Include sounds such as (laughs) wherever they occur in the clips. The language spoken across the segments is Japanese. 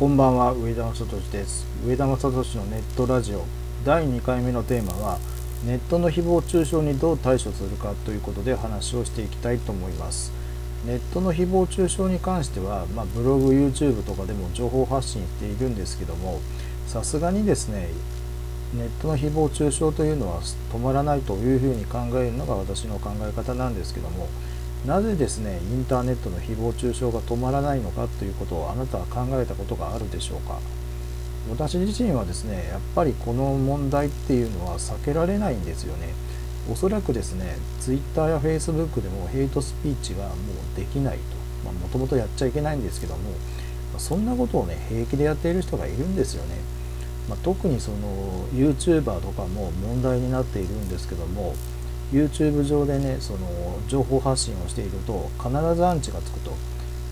こんばんは上田正俊です。上田正俊のネットラジオ。第2回目のテーマはネットの誹謗中傷にどう対処するかということで話をしていきたいと思います。ネットの誹謗中傷に関しては、まあ、ブログ YouTube とかでも情報発信しているんですけどもさすがにですねネットの誹謗中傷というのは止まらないというふうに考えるのが私の考え方なんですけどもなぜですねインターネットの誹謗中傷が止まらないのかということをあなたは考えたことがあるでしょうか？私自身はですねやっぱりこの問題っていうのは避けられないんですよね。おそらくですね Twitter や Facebook でもヘイトスピーチがもうできないと。もともとやっちゃいけないんですけどもそんなことをね平気でやっている人がいるんですよね、まあ、特にその YouTuber とかも問題になっているんですけども YouTube 上でねその情報発信をしていると必ずアンチがつくと。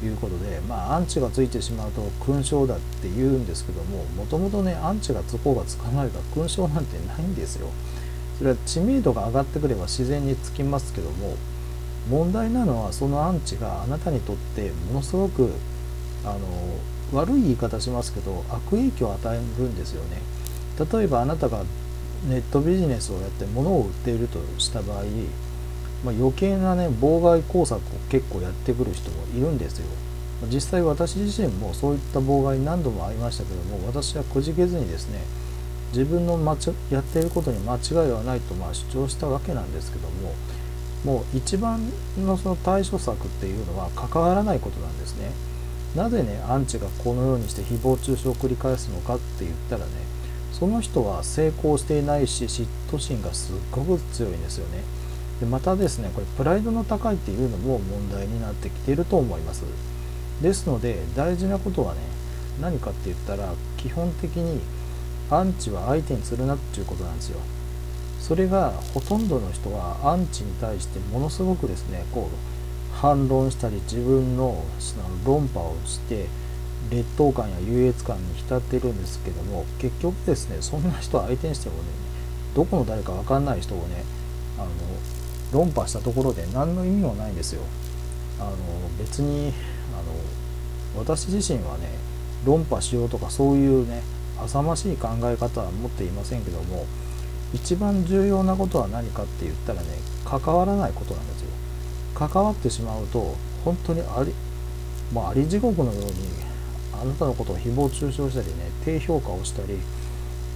いうことでまあアンチがついてしまうと勲章だって言うんですけどももともとねアンチがつこうがつかまいが勲章なんてないんですよ。それは知名度が上がってくれば自然につきますけども問題なのはそのアンチがあなたにとってものすごくあの悪い言い方しますけど悪影響を与えるんですよね。例えばあなたがネットビジネスをやって物を売っているとした場合、まあ、余計なね妨害工作を結構やってくる人もいるんですよ。実際私自身もそういった妨害何度もありましたけども私はくじけずにですね自分のやっていることに間違いはないとまあ主張したわけなんですけどももう一番のその対処策っていうのは関わらないことなんですね。なぜねアンチがこのようにして誹謗中傷を繰り返すのかって言ったらねその人は成功していないし嫉妬心がすっごく強いんですよね。でまたですねこれプライドの高いっていうのも問題になってきていると思います。ですので大事なことはね何かって言ったら基本的にアンチは相手にするなっていうことなんですよ。それがほとんどの人はアンチに対してものすごくですねこう反論したり自分の論破をして劣等感や優越感に浸っているんですけども結局ですねそんな人相手にしてもねどこの誰か分かんない人をねあの論破したところで何の意味もないんですよ。あの別にあの私自身はね論破しようとかそういうね浅ましい考え方は持っていませんけども一番重要なことは何かって言ったらね関わらないことなんですよ。関わってしまうと本当にあり,、まあ、あり地獄のようにあなたのことを誹謗中傷したりね低評価をしたり、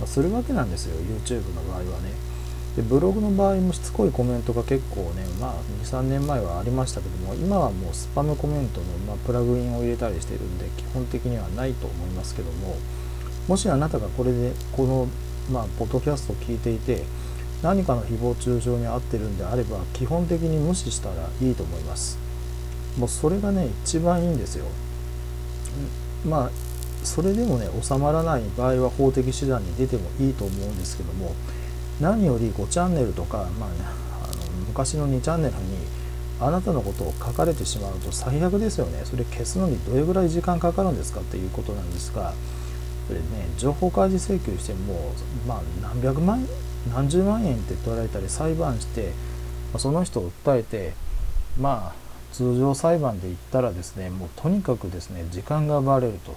ま、するわけなんですよ YouTube の場合はね。でブログの場合もしつこいコメントが結構ねまあ23年前はありましたけども今はもうスパムコメントの、まあ、プラグインを入れたりしてるんで基本的にはないと思いますけどももしあなたがこれでこのまあポッドキャストを聞いていて何かの誹謗中傷に遭ってるんであれば基本的に無視したらいいと思います。もうそれがね一番いいんですよ。まあそれでもね収まらない場合は法的手段に出てもいいと思うんですけども何より5チャンネルとか、まあね、あの昔の2チャンネルにあなたのことを書かれてしまうと最悪ですよね。それ消すのにどれぐらい時間かかるんですかっていうことなんですがそれね情報開示請求しても、まあ、何百万円何十万円って取られたり裁判してその人を訴えてまあ通常裁判で言ったらですねもうとにかくですね時間が奪われると。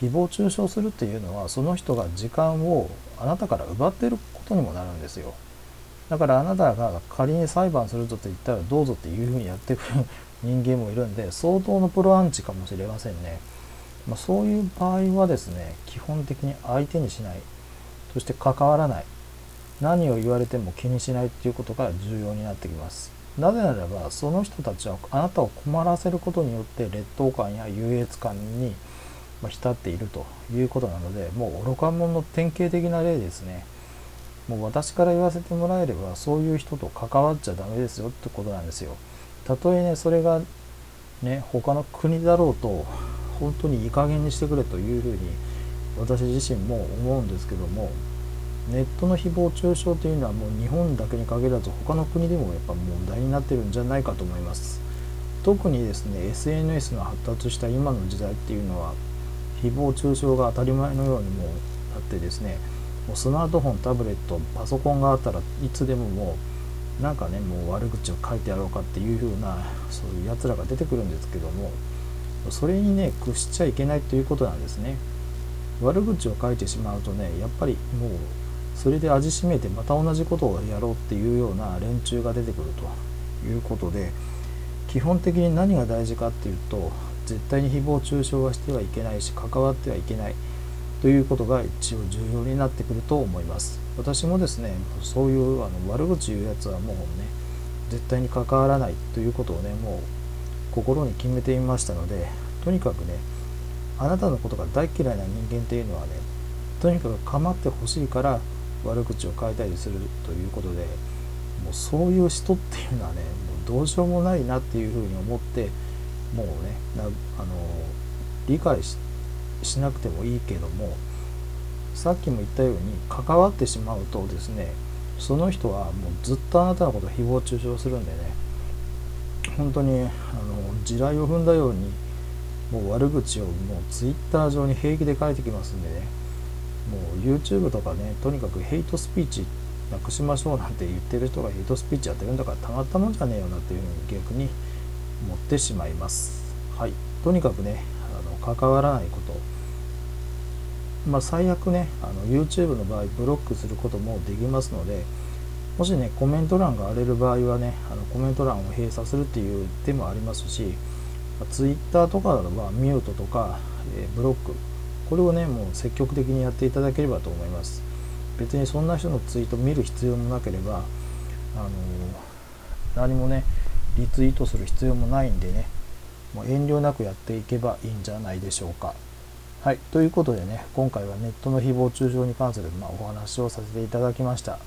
誹謗中傷するっていうのはその人が時間をあなたから奪っていることにもなるんですよ。だからあなたが仮に裁判するぞと言ったらどうぞっていうふうにやってくる (laughs) 人間もいるんで相当のプロアンチかもしれませんね、まあ、そういう場合はですね基本的に相手にしない。そして関わらない。何を言われても気にしないっていうことが重要になってきます。なぜならばその人たちはあなたを困らせることによって劣等感や優越感に浸っているということなのでもう愚か者の典型的な例ですね。もう私から言わせてもらえればそういう人と関わっちゃダメですよってことなんですよ。たとえねそれがね他の国だろうと本当にいい加減にしてくれというふうに私自身も思うんですけどもネットの誹謗中傷というのはもう日本だけに限らず他の国でもやっぱ問題になってるんじゃないかと思います。特にですね SNS の発達した今の時代っていうのは誹謗中傷が当たり前のようにもうなってですねもうスマートフォンタブレットパソコンがあったらいつでももうなんかねもう悪口を書いてやろうかっていう風なそういうやつらが出てくるんですけどもそれにね屈しちゃいけないということなんですね。悪口を書いてしまうとねやっぱりもうそれで味しめてまた同じことをやろうっていうような連中が出てくるということで基本的に何が大事かっていうと絶対に誹謗中傷はしてはいけないし関わってはいけないということが一応重要になってくると思います。私もですねそういうあの悪口言うやつはもうね絶対に関わらないということをねもう心に決めてみましたのでとにかくねあなたのことが大嫌いな人間っていうのはねとにかく構ってほしいから悪口を書いたりするということでもうそういう人っていうのはねもうどうしようもないなっていうふうに思ってもうねあの理解ししなくてもいいけどもさっきも言ったように関わってしまうとですねその人はもうずっとあなたのことを誹謗中傷するんでね本当にあの地雷を踏んだようにもう悪口をもう Twitter 上に平気で書いてきますんでねもう YouTube とかねとにかくヘイトスピーチなくしましょうなんて言ってる人がヘイトスピーチやってるんだからたまったもんじゃねえよなっていうふうに逆に思ってしまいます。はい。とにかくねあの関わらないこと。まあ、最悪ねあの YouTube の場合ブロックすることもできますのでもしねコメント欄が荒れる場合はねあのコメント欄を閉鎖するっていう手もありますし Twitter とかはミュートとか、えー、ブロックこれをねもう積極的にやっていただければと思います別にそんな人のツイート見る必要もなければあの、何もねリツイートする必要もないんでねもう遠慮なくやっていけばいいんじゃないでしょうか。はい、ということでね、今回はネットの誹謗中傷に関する、まあ、お話をさせていただきました。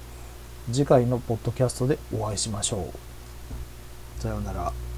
次回のポッドキャストでお会いしましょう。さようなら。